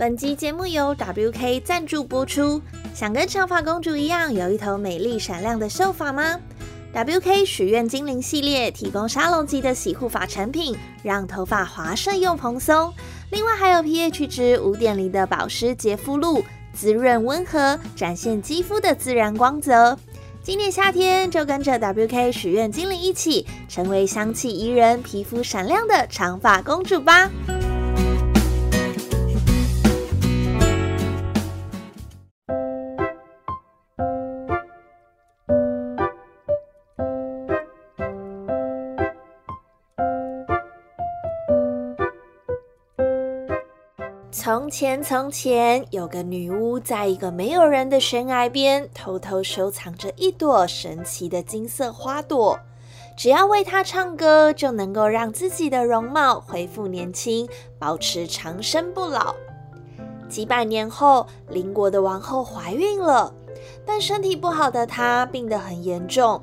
本集节目由 WK 赞助播出。想跟长发公主一样有一头美丽闪亮的秀发吗？WK 许愿精灵系列提供沙龙级的洗护发产品，让头发滑顺又蓬松。另外还有 pH 值五点零的保湿洁肤露，滋润温和，展现肌肤的自然光泽。今年夏天就跟着 WK 许愿精灵一起，成为香气宜人、皮肤闪亮的长发公主吧！从前，从前有个女巫，在一个没有人的悬崖边，偷偷收藏着一朵神奇的金色花朵。只要为她唱歌，就能够让自己的容貌恢复年轻，保持长生不老。几百年后，邻国的王后怀孕了，但身体不好的她病得很严重。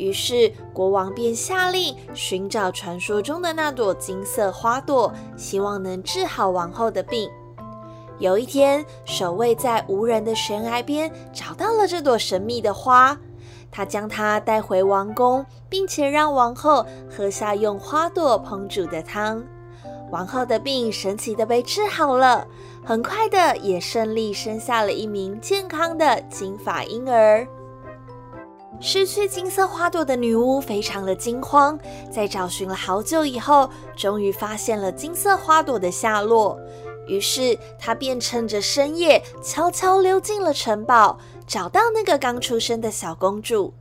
于是，国王便下令寻找传说中的那朵金色花朵，希望能治好王后的病。有一天，守卫在无人的悬崖边找到了这朵神秘的花，他将它带回王宫，并且让王后喝下用花朵烹煮的汤。王后的病神奇的被治好了，很快的也顺利生下了一名健康的金发婴儿。失去金色花朵的女巫非常的惊慌，在找寻了好久以后，终于发现了金色花朵的下落。于是，她便趁着深夜悄悄溜进了城堡，找到那个刚出生的小公主。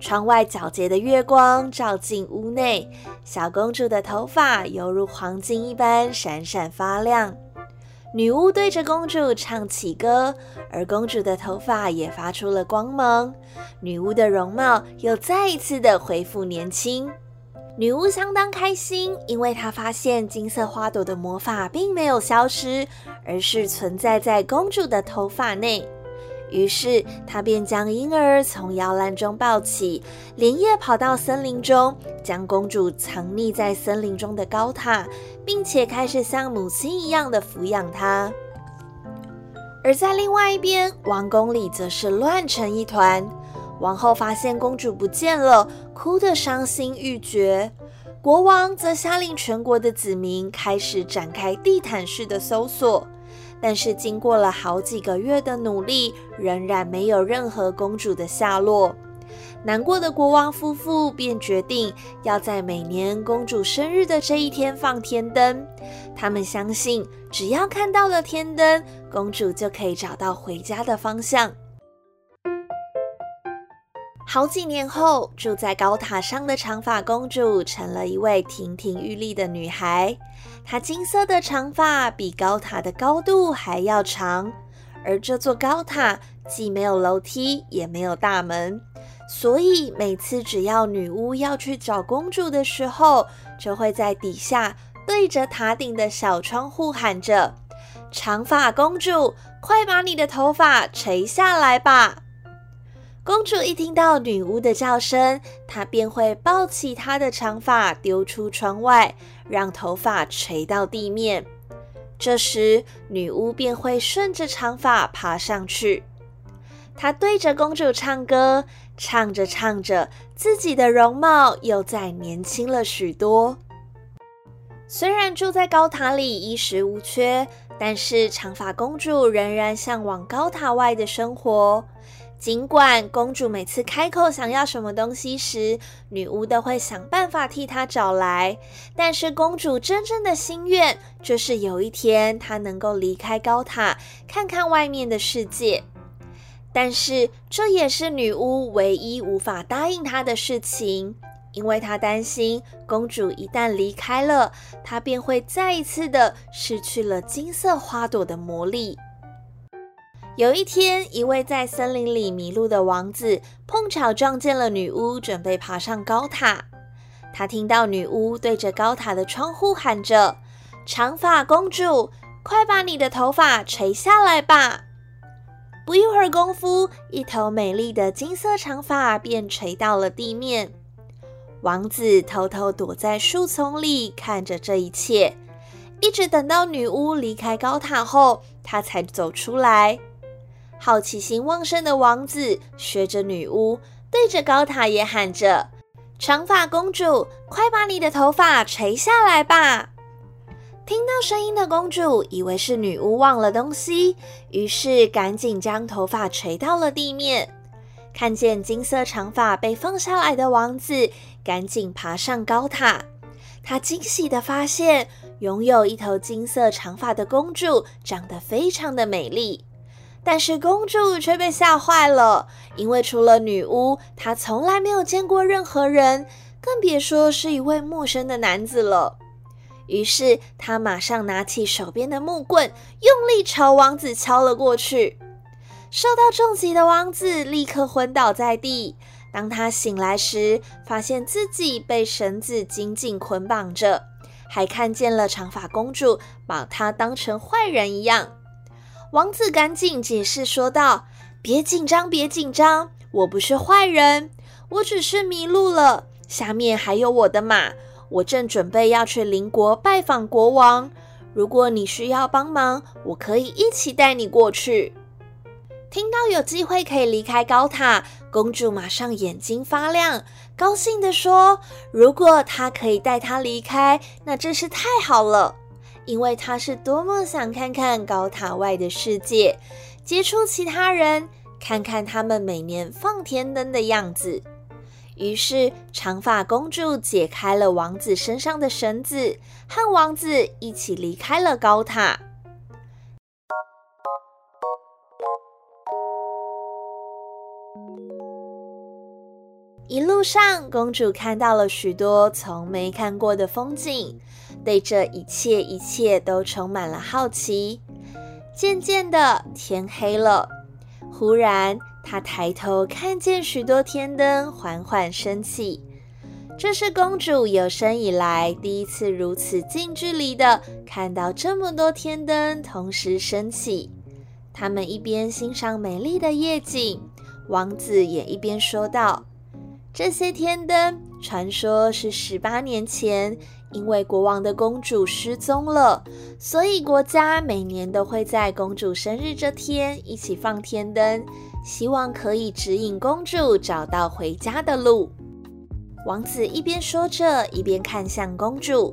窗外皎洁的月光照进屋内，小公主的头发犹如黄金一般闪闪发亮。女巫对着公主唱起歌，而公主的头发也发出了光芒。女巫的容貌又再一次的恢复年轻。女巫相当开心，因为她发现金色花朵的魔法并没有消失，而是存在在公主的头发内。于是，他便将婴儿从摇篮中抱起，连夜跑到森林中，将公主藏匿在森林中的高塔，并且开始像母亲一样的抚养她。而在另外一边，王宫里则是乱成一团。王后发现公主不见了，哭得伤心欲绝。国王则下令全国的子民开始展开地毯式的搜索，但是经过了好几个月的努力，仍然没有任何公主的下落。难过的国王夫妇便决定要在每年公主生日的这一天放天灯。他们相信，只要看到了天灯，公主就可以找到回家的方向。好几年后，住在高塔上的长发公主成了一位亭亭玉立的女孩。她金色的长发比高塔的高度还要长，而这座高塔既没有楼梯，也没有大门，所以每次只要女巫要去找公主的时候，就会在底下对着塔顶的小窗户喊着：“长发公主，快把你的头发垂下来吧！”公主一听到女巫的叫声，她便会抱起她的长发丢出窗外，让头发垂到地面。这时，女巫便会顺着长发爬上去。她对着公主唱歌，唱着唱着，自己的容貌又再年轻了许多。虽然住在高塔里衣食无缺，但是长发公主仍然向往高塔外的生活。尽管公主每次开口想要什么东西时，女巫都会想办法替她找来，但是公主真正的心愿就是有一天她能够离开高塔，看看外面的世界。但是这也是女巫唯一无法答应她的事情，因为她担心公主一旦离开了，她便会再一次的失去了金色花朵的魔力。有一天，一位在森林里迷路的王子碰巧撞见了女巫，准备爬上高塔。他听到女巫对着高塔的窗户喊着：“长发公主，快把你的头发垂下来吧！”不一会儿功夫，一头美丽的金色长发便垂到了地面。王子偷偷躲在树丛里看着这一切。一直等到女巫离开高塔后，他才走出来。好奇心旺盛的王子学着女巫，对着高塔也喊着：“长发公主，快把你的头发垂下来吧！”听到声音的公主以为是女巫忘了东西，于是赶紧将头发垂到了地面。看见金色长发被放下来的王子，赶紧爬上高塔。他惊喜地发现，拥有一头金色长发的公主长得非常的美丽。但是公主却被吓坏了，因为除了女巫，她从来没有见过任何人，更别说是一位陌生的男子了。于是她马上拿起手边的木棍，用力朝王子敲了过去。受到重击的王子立刻昏倒在地。当他醒来时，发现自己被绳子紧紧捆绑着，还看见了长发公主把他当成坏人一样。王子赶紧解释说道：“别紧张，别紧张，我不是坏人，我只是迷路了。下面还有我的马，我正准备要去邻国拜访国王。如果你需要帮忙，我可以一起带你过去。”听到有机会可以离开高塔，公主马上眼睛发亮，高兴地说：“如果她可以带她离开，那真是太好了，因为她是多么想看看高塔外的世界，接触其他人，看看他们每年放天灯的样子。”于是，长发公主解开了王子身上的绳子，和王子一起离开了高塔。一路上，公主看到了许多从没看过的风景，对这一切一切都充满了好奇。渐渐的，天黑了。忽然，她抬头看见许多天灯缓缓升起，这是公主有生以来第一次如此近距离的看到这么多天灯同时升起。他们一边欣赏美丽的夜景，王子也一边说道。这些天灯，传说是十八年前，因为国王的公主失踪了，所以国家每年都会在公主生日这天一起放天灯，希望可以指引公主找到回家的路。王子一边说着，一边看向公主，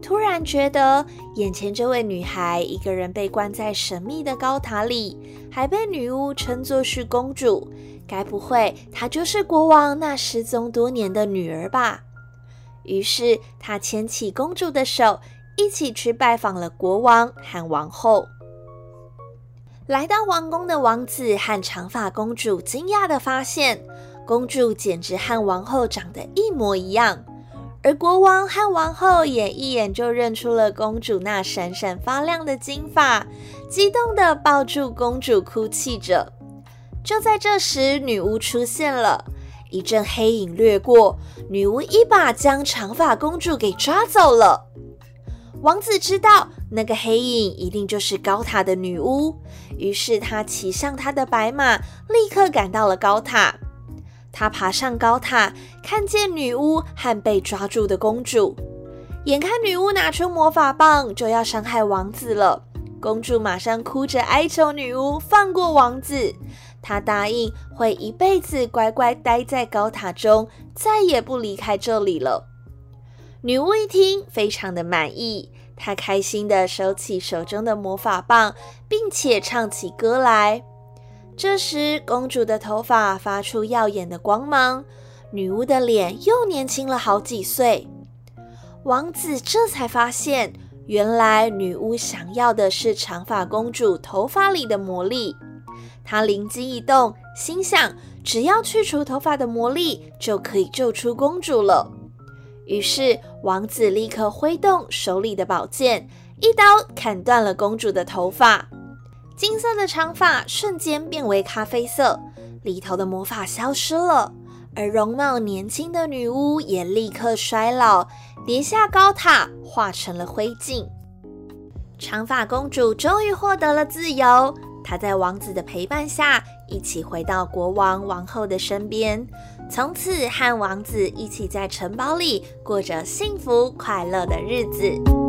突然觉得眼前这位女孩一个人被关在神秘的高塔里，还被女巫称作是公主。该不会她就是国王那失踪多年的女儿吧？于是他牵起公主的手，一起去拜访了国王和王后。来到王宫的王子和长发公主惊讶的发现，公主简直和王后长得一模一样，而国王和王后也一眼就认出了公主那闪闪发亮的金发，激动的抱住公主哭泣着。就在这时，女巫出现了，一阵黑影掠过，女巫一把将长发公主给抓走了。王子知道那个黑影一定就是高塔的女巫，于是他骑上他的白马，立刻赶到了高塔。他爬上高塔，看见女巫和被抓住的公主，眼看女巫拿出魔法棒就要伤害王子了，公主马上哭着哀求女巫放过王子。他答应会一辈子乖乖待在高塔中，再也不离开这里了。女巫一听，非常的满意，她开心的收起手中的魔法棒，并且唱起歌来。这时，公主的头发发出耀眼的光芒，女巫的脸又年轻了好几岁。王子这才发现，原来女巫想要的是长发公主头发里的魔力。他灵机一动，心想：只要去除头发的魔力，就可以救出公主了。于是，王子立刻挥动手里的宝剑，一刀砍断了公主的头发。金色的长发瞬间变为咖啡色，里头的魔法消失了，而容貌年轻的女巫也立刻衰老，跌下高塔，化成了灰烬。长发公主终于获得了自由。他在王子的陪伴下，一起回到国王、王后的身边，从此和王子一起在城堡里过着幸福快乐的日子。